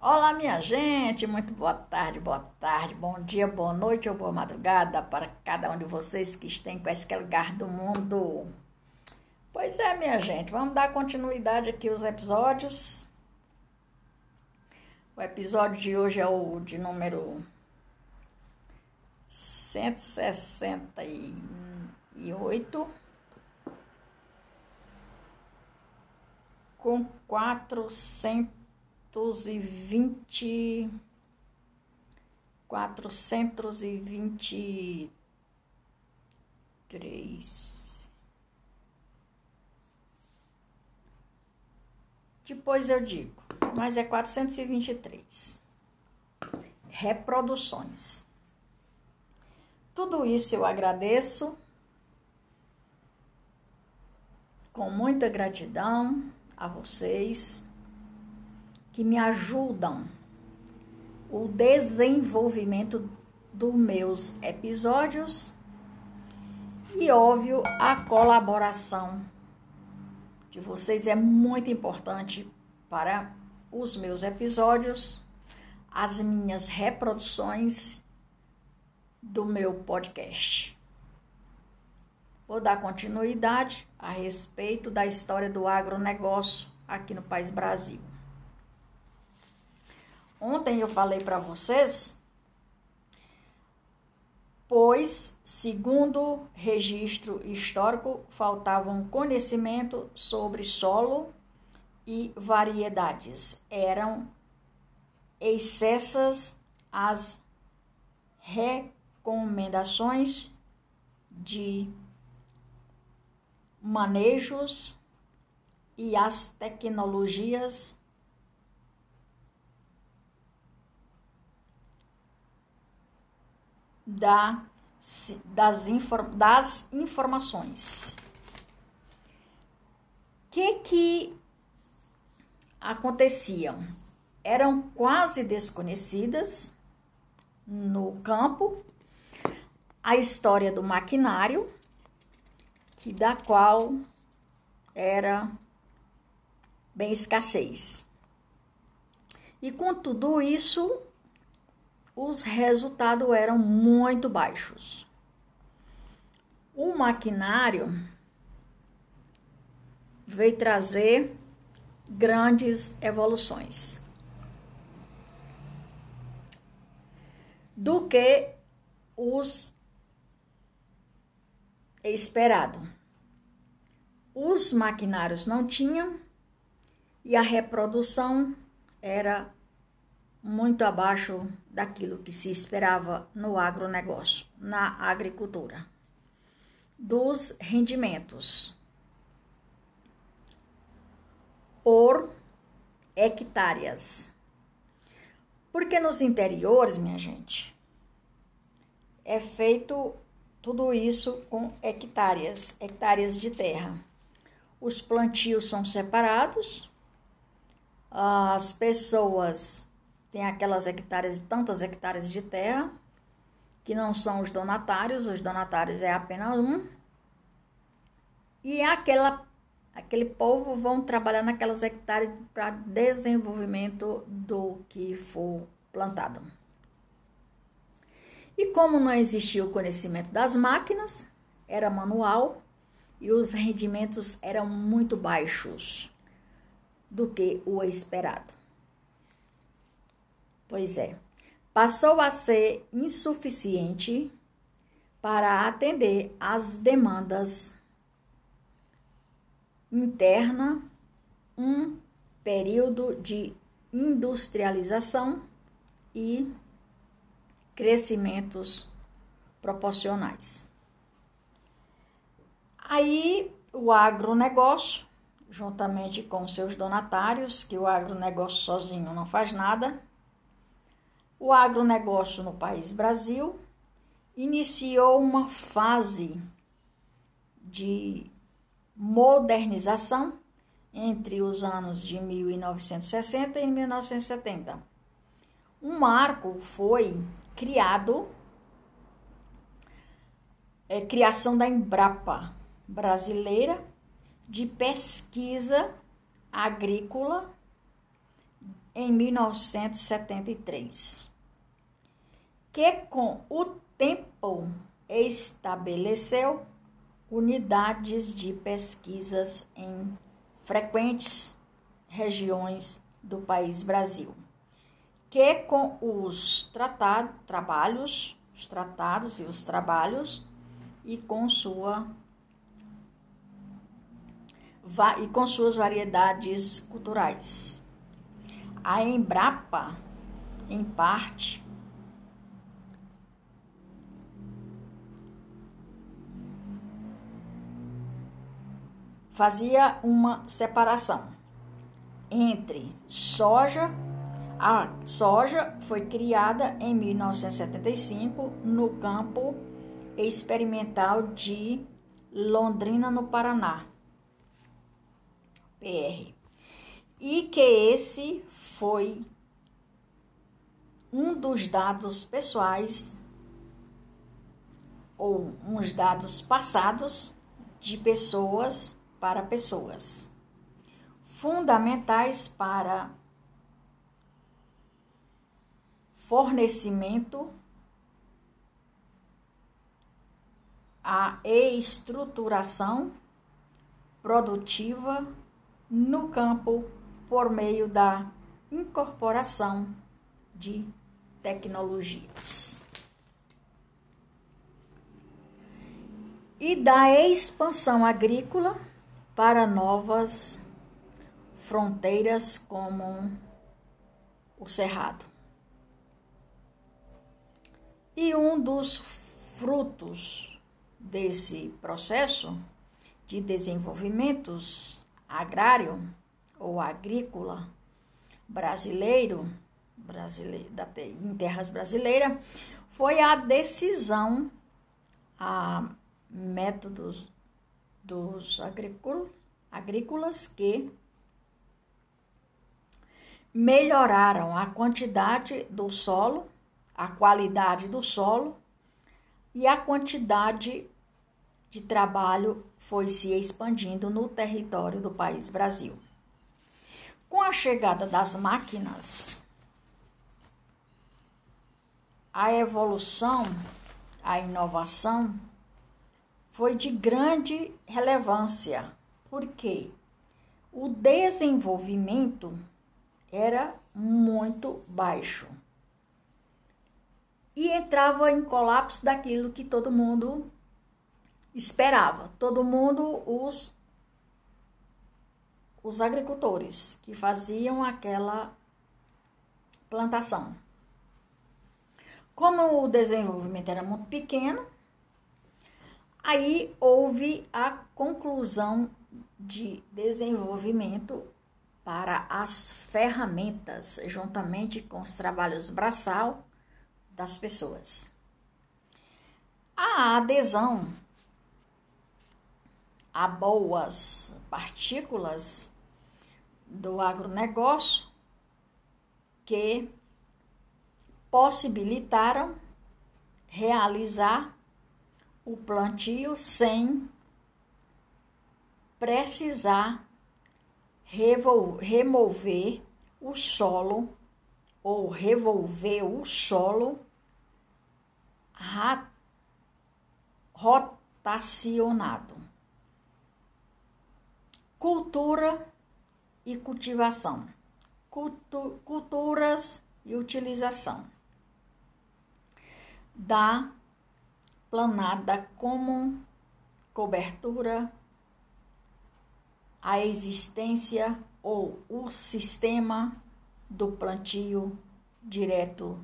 Olá, minha gente, muito boa tarde, boa tarde, bom dia, boa noite ou boa madrugada para cada um de vocês que estão em qualquer lugar do mundo. Pois é, minha gente, vamos dar continuidade aqui aos episódios. O episódio de hoje é o de número 168 com 420 423 Depois eu digo, mas é 423 reproduções. Tudo isso eu agradeço com muita gratidão a vocês que me ajudam o desenvolvimento dos meus episódios e óbvio a colaboração de vocês é muito importante para os meus episódios, as minhas reproduções do meu podcast. Vou dar continuidade a respeito da história do agronegócio aqui no país Brasil. Ontem eu falei para vocês, pois, segundo registro histórico, faltavam conhecimento sobre solo e variedades. Eram excessas as recomendações de manejos e as tecnologias da, das, das informações. O que que aconteciam? Eram quase desconhecidas no campo a história do maquinário que da qual era bem escassez. E com tudo isso, os resultados eram muito baixos. O maquinário veio trazer grandes evoluções. Do que os esperado. Os maquinários não tinham e a reprodução era muito abaixo daquilo que se esperava no agronegócio, na agricultura. Dos rendimentos por hectares. Porque nos interiores, minha gente, é feito tudo isso com hectares, hectares de terra. Os plantios são separados, as pessoas têm aquelas hectares, tantas hectares de terra, que não são os donatários, os donatários é apenas um. E aquela, aquele povo vão trabalhar naquelas hectares para desenvolvimento do que for plantado. E como não existia o conhecimento das máquinas, era manual e os rendimentos eram muito baixos do que o esperado. Pois é, passou a ser insuficiente para atender às demandas interna, um período de industrialização e crescimentos proporcionais. Aí o agronegócio, juntamente com seus donatários, que o agronegócio sozinho não faz nada, o agronegócio no país Brasil iniciou uma fase de modernização entre os anos de 1960 e 1970. Um marco foi criado, é, criação da Embrapa brasileira de pesquisa agrícola em 1973, que com o tempo estabeleceu unidades de pesquisas em frequentes regiões do país Brasil, que com os tratado, trabalhos, os tratados e os trabalhos e com sua e com suas variedades culturais. A Embrapa, em parte, fazia uma separação entre soja. A soja foi criada em 1975 no campo experimental de Londrina, no Paraná. PR. E que esse foi um dos dados pessoais ou uns dados passados de pessoas para pessoas, fundamentais para fornecimento, a estruturação produtiva no campo por meio da incorporação de tecnologias. E da expansão agrícola para novas fronteiras como o Cerrado. E um dos frutos desse processo de desenvolvimentos agrário ou agrícola brasileiro, brasileiro da, em terras brasileiras, foi a decisão a métodos dos agrícolas que melhoraram a quantidade do solo, a qualidade do solo e a quantidade de trabalho foi se expandindo no território do país Brasil. Com a chegada das máquinas, a evolução, a inovação foi de grande relevância, porque o desenvolvimento era muito baixo e entrava em colapso daquilo que todo mundo esperava. Todo mundo, os, os agricultores que faziam aquela plantação. Como o desenvolvimento era muito pequeno, Aí houve a conclusão de desenvolvimento para as ferramentas, juntamente com os trabalhos braçal das pessoas. A adesão a boas partículas do agronegócio que possibilitaram realizar o plantio sem precisar remover o solo ou revolver o solo rotacionado. Cultura e cultivação. Cultu culturas e utilização da planada como cobertura, a existência ou o sistema do plantio direto,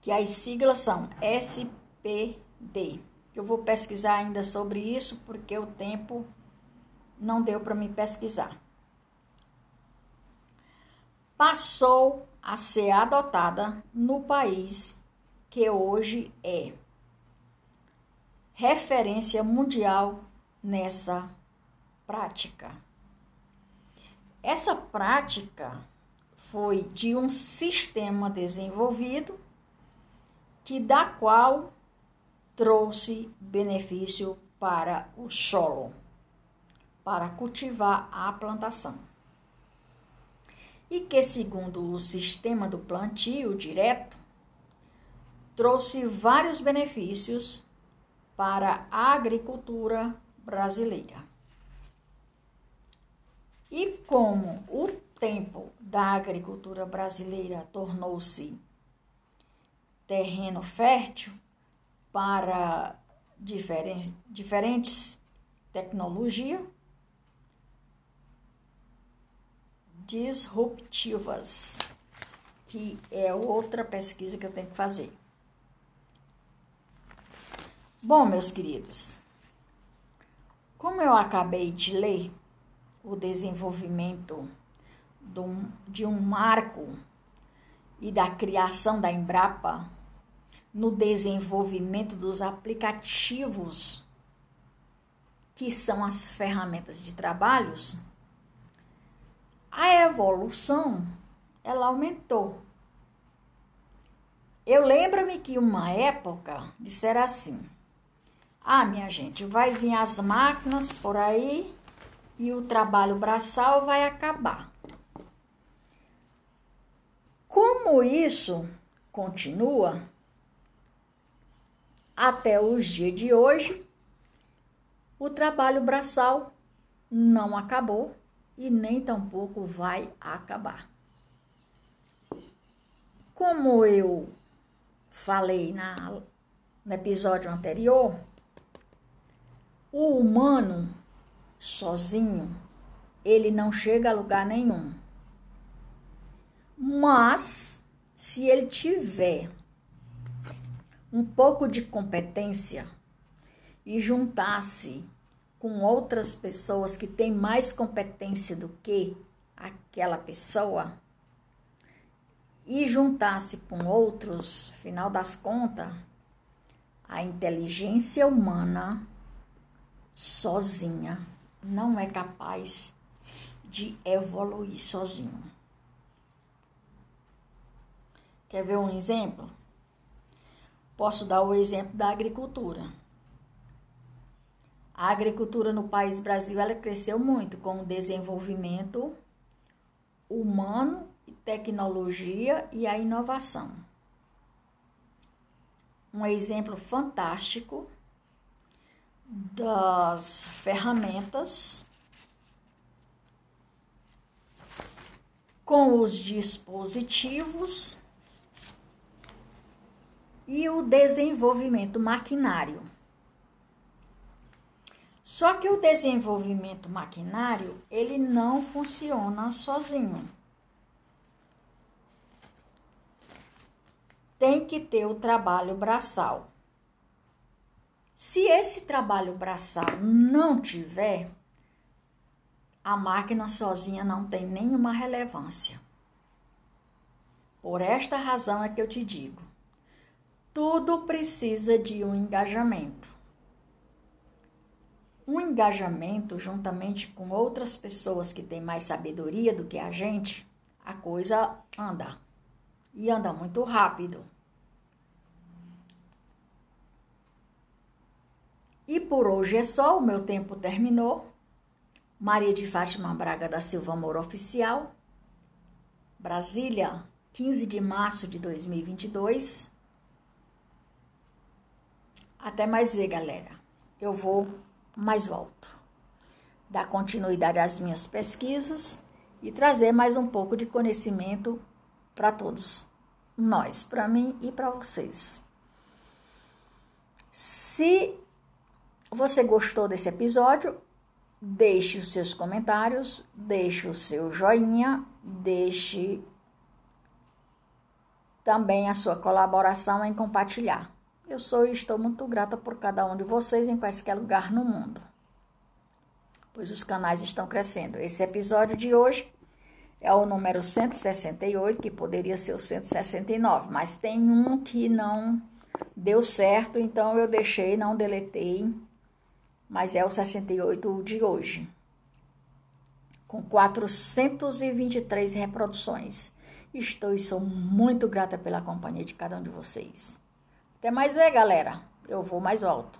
que as siglas são SPD. Eu vou pesquisar ainda sobre isso porque o tempo não deu para me pesquisar. Passou a ser adotada no país que hoje é referência mundial nessa prática. Essa prática foi de um sistema desenvolvido que da qual trouxe benefício para o solo, para cultivar a plantação. e que, segundo o sistema do plantio direto, trouxe vários benefícios para a agricultura brasileira. E como o tempo da agricultura brasileira tornou-se terreno fértil para diferentes, tecnologias disruptivas, que é outra pesquisa que eu tenho que fazer. Bom, meus queridos, como eu acabei de ler o desenvolvimento de um marco e da criação da Embrapa no desenvolvimento dos aplicativos que são as ferramentas de trabalhos, a evolução ela aumentou. Eu lembro-me que uma época disseram assim: "Ah, minha gente, vai vir as máquinas por aí e o trabalho braçal vai acabar". Como isso continua até os dias de hoje, o trabalho braçal não acabou e nem tampouco vai acabar. Como eu falei na, no episódio anterior, o humano sozinho, ele não chega a lugar nenhum. Mas, se ele tiver um pouco de competência e juntar-se com outras pessoas que têm mais competência do que aquela pessoa e juntar-se com outros, final das contas, a inteligência humana sozinha não é capaz de evoluir sozinho. Quer ver um exemplo? Posso dar o exemplo da agricultura. A agricultura no país Brasil ela cresceu muito com o desenvolvimento humano, tecnologia e a inovação. Um exemplo fantástico das ferramentas com os dispositivos e o desenvolvimento maquinário. Só que o desenvolvimento maquinário, ele não funciona sozinho. Tem que ter o trabalho braçal. Se esse trabalho braçal não tiver, a máquina sozinha não tem nenhuma relevância. Por esta razão é que eu te digo: tudo precisa de um engajamento. Um engajamento, juntamente com outras pessoas que têm mais sabedoria do que a gente, a coisa anda. E anda muito rápido. E por hoje é só, o meu tempo terminou. Maria de Fátima Braga da Silva Amor Oficial, Brasília, 15 de março de 2022. Até mais ver, galera. Eu vou, mais volto. Dar continuidade às minhas pesquisas e trazer mais um pouco de conhecimento para todos nós, para mim e para vocês. Se você gostou desse episódio, deixe os seus comentários, deixe o seu joinha, deixe também a sua colaboração em compartilhar. Eu sou e estou muito grata por cada um de vocês em qualquer lugar no mundo, pois os canais estão crescendo. Esse episódio de hoje é o número 168, que poderia ser o 169, mas tem um que não deu certo, então eu deixei, não deletei, mas é o 68 de hoje, com 423 reproduções. Estou e sou muito grata pela companhia de cada um de vocês. Até mais ver, galera. Eu vou mais alto.